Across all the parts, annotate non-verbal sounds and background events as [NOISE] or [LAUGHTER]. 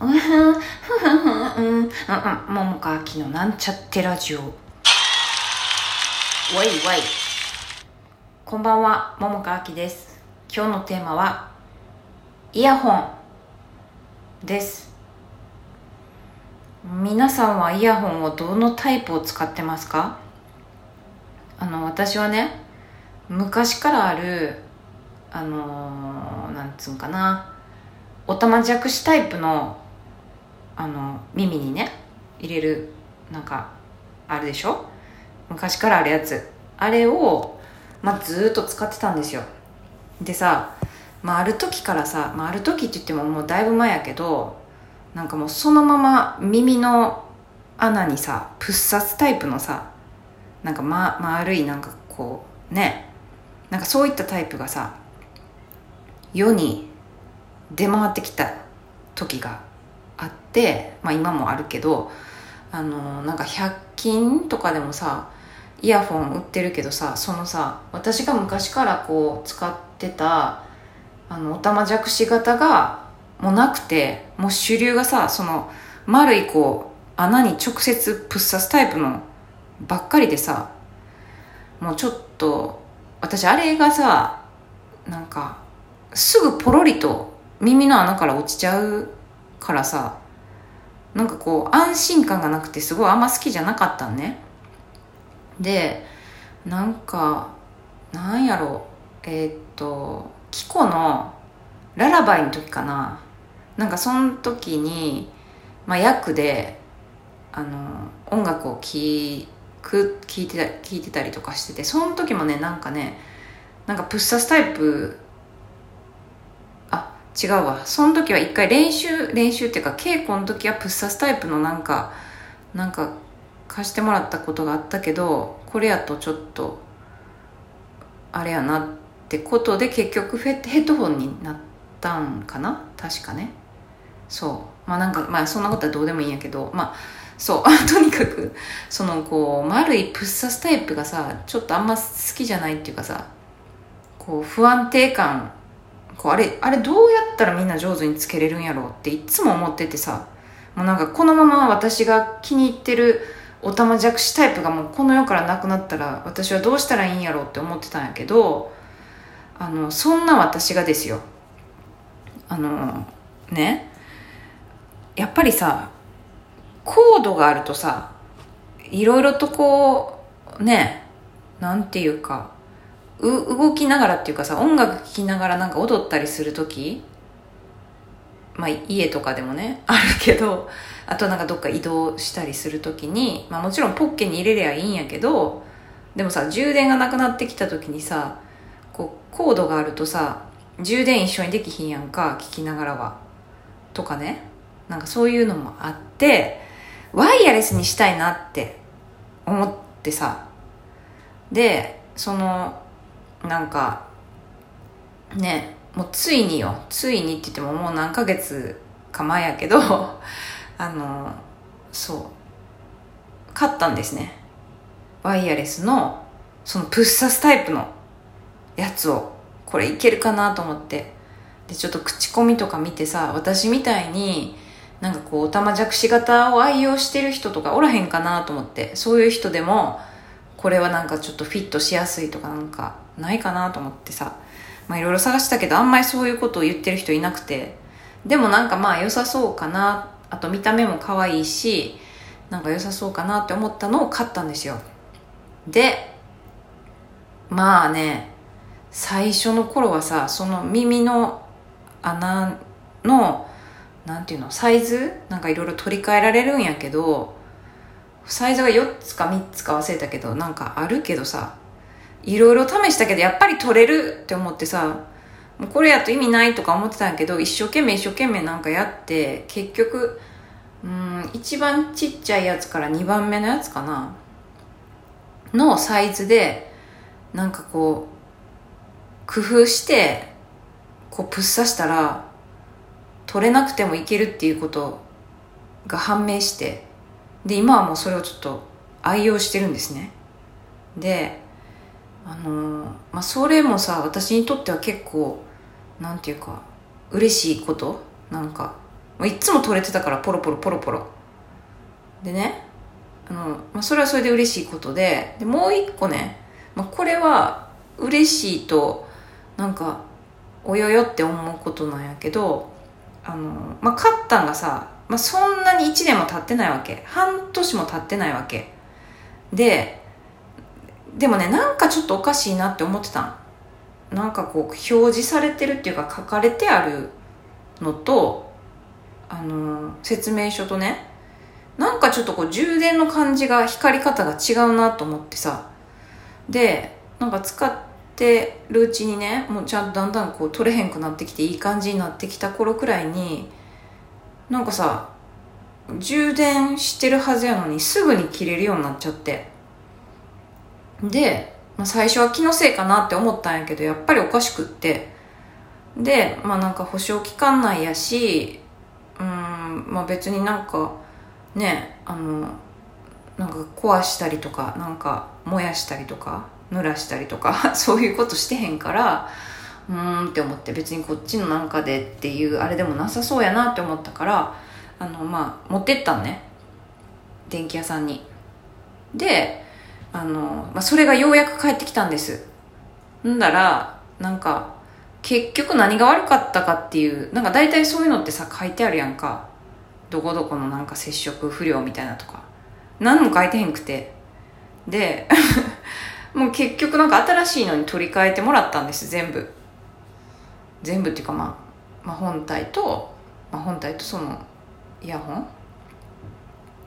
うんふんふふうんうんうん桃川きのなんちゃってラジオわいわいこんばんは桃川きです今日のテーマはイヤホンです皆さんはイヤホンをどのタイプを使ってますかあの私はね昔からあるあのーなんつうんかなおたまじゃくしタイプのあの耳にね入れるなんかあるでしょ？昔からあるやつ。あれを、まあ、ずっと使ってたんですよ。でさ、まあ、ある時からさ、まあ、ある時って言ってももうだいぶ前やけどなんかもうそのまま耳の穴にさプッサスタイプのさなんか、ま、丸いなんかこうねなんかそういったタイプがさ世に出回ってきた時がって、まあ、今もあるけどあのなんか100均とかでもさイヤホン売ってるけどさそのさ私が昔からこう使ってたあのおたまじゃくし型がもうなくてもう主流がさその丸いこう穴に直接プッサスタイプのばっかりでさもうちょっと私あれがさなんかすぐポロリと耳の穴から落ちちゃうからさなんかこう安心感がなくてすごいあんま好きじゃなかったんね。でなんかなんやろう。えーっとキコのララバイの時かな。なんかその時に、まあ、役であの音楽を聴く聞いてた聞いてたりとかしててその時もねなんかねなんかプッサスタイプ違うわ。その時は一回練習練習っていうか稽古の時はプッサスタイプのなんかなんか貸してもらったことがあったけどこれやとちょっとあれやなってことで結局ヘッドホンになったんかな？確かね。そう。まあなんかまあそんなことはどうでもいいんやけどまあそう。[LAUGHS] とにかくそのこう丸いプッサスタイプがさちょっとあんま好きじゃないっていうかさこう不安定感こうあれあれどうやったらみんな上手につけれるんやろうっていつも思っててさ。もうなんかこのまま私が気に入ってるおたまじゃくしタイプがもうこの世からなくなったら私はどうしたらいいんやろうって思ってたんやけどあのそんな私がですよ。あのね。やっぱりさコードがあるとさいろいろとこうね。なんていうか動きながらっていうかさ音楽聴きながらなんか踊ったりする時まあ家とかでもね [LAUGHS] あるけどあとなんかどっか移動したりする時にまあもちろんポッケに入れりゃいいんやけどでもさ充電がなくなってきた時にさこうコードがあるとさ充電一緒にできひんやんか聞きながらは。とかね。なんかそういうのもあってワイヤレスにしたいなって思ってさ。でそのなんかねもうついによ。ついにって言ってももう何ヶ月か前やけど [LAUGHS] あのそう。買ったんですね。ワイヤレスのそのプッサスタイプのやつをこれいけるかなと思って。でちょっと口コミとか見てさ私みたいになんかこうおたまじゃくし型を愛用してる人とかおらへんかなと思って。そういう人でもこれはなんかちょっとフィットしやすいとかなんかないかなと思ってさ。まあいろいろ探したけどあんまりそういうことを言ってる人いなくて。でもなんかまあ良さそうかな。あと見た目も可愛いしなんか良さそうかなって思ったのを買ったんですよ。でまあね最初の頃はさその耳の穴のなんていうのサイズ？なんかいろいろ取り替えられるんやけどサイズが4つか3つか忘れたけどなんかあるけどさいろいろ試したけどやっぱり取れるって思ってさもうこれやと意味ないとか思ってたんやけど一生懸命一生懸命なんかやって結局うん一番ちっちゃいやつから2番目のやつかなのサイズでなんかこう工夫してこうプッサしたら取れなくてもいけるっていうことが判明してで今はもうそれをちょっと愛用してるんですね。であのまあそれもさ私にとっては結構なんていうか嬉しいこと？なんかいつも取れてたからポロポロポロポロ。でねあの、まあ、それはそれで嬉しいことででもう一個ね、まあ、これは嬉しいとなんかおよよって思うことなんやけどあの、まあ、勝ったんがさ、まあ、そんなに1年も経ってないわけ。半年も経ってないわけ。ででもねなんかちょっとおかしいなって思ってたなんかこう表示されてるっていうか書かれてあるのとあの説明書とねなんかちょっとこう充電の感じが光り方が違うなと思ってさ。でなんか使ってるうちにねもうちゃんとだんだんこう取れへんくなってきていい感じになってきた頃くらいになんかさ充電してるはずやのにすぐに切れるようになっちゃって。で、まあ、最初は気のせいかなって思ったんやけどやっぱりおかしくって。でまあなんか保証期間内やしうんまあ別になんかねあのなんか壊したりとかなんか燃やしたりとか濡らしたりとか [LAUGHS] そういうことしてへんからうーんって思って別にこっちのなんかでっていうあれでもなさそうやなって思ったからあのまあ持ってったんね。電気屋さんに。であの、まあ、それがようやく帰ってきたんです。んだらなんか結局何が悪かったかっていうなんか大体そういうのってさ書いてあるやんか。どこどこのなんか接触不良みたいなとか。何も書いてへんくて。で [LAUGHS] もう結局なんか新しいのに取り替えてもらったんです全部。全部っていうかまあ、まあ、本体と、まあ、本体とそのイヤホン？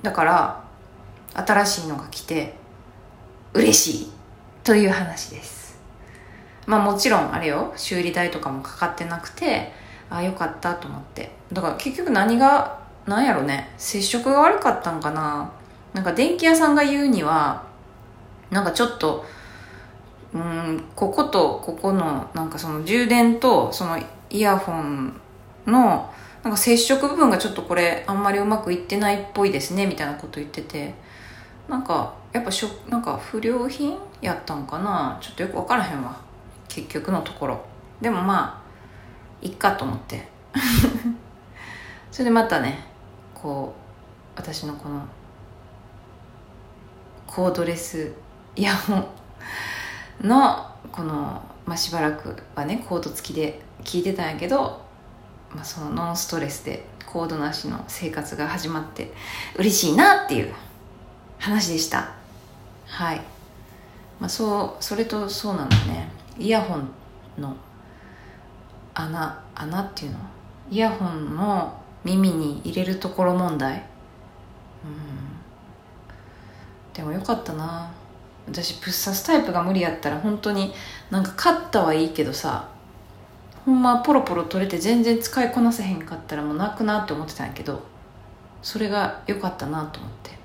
だから新しいのが来て嬉しいという話です。まあもちろんあれよ修理代とかもかかってなくてああよかったと思って。だから結局何がなんやろね接触が悪かったんかな。なんか電気屋さんが言うにはなんかちょっとうん。こことここのなんかその充電とそのイヤホンのなんか接触部分がちょっとこれあんまりうまくいってないっぽいですねみたいなこと言ってて。なんかやっぱしょなんか不良品？やったんかなちょっとよく分からへんわ。結局のところ。でもまあいっかと思って。[LAUGHS] それでまたねこう私のこのコードレスイヤホン。のこの、まあ、しばらくはねコード付きで聞いてたんやけど、まあ、そのノンストレスでコードなしの生活が始まって嬉しいなっていう話でした。はい、まあ、そうそれとそうなんだね。イヤホンの穴穴っていうの？イヤホンの耳に入れるところ問題？うん。でもよかったな。私プッサスタイプが無理やったら本当になんかカッターはいいけどさほんまポロポロ取れて全然使いこなせへんかったらもう泣くなって思ってたんやけどそれが良かったなと思って。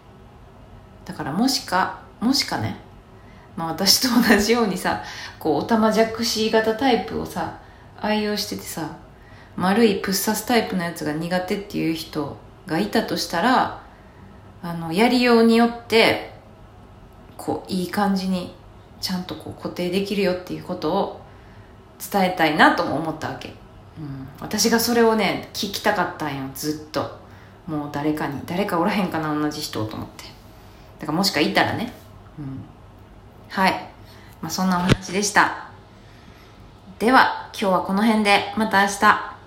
だからもしかもしかねまあ私と同じようにさこうオタマジャクシ型タイプをさ愛用しててさ丸いプッサスタイプのやつが苦手っていう人がいたとしたらあのやりようによってこういい感じにちゃんとこう固定できるよっていうことを伝えたいなとも思ったわけ、うん、私がそれをね聞きたかったんよずっと。もう誰かに誰かおらへんかな同じ人と思って。だからもしかいたらね、うん、はい、まあ、そんなお話でした。では今日はこの辺で。また明日。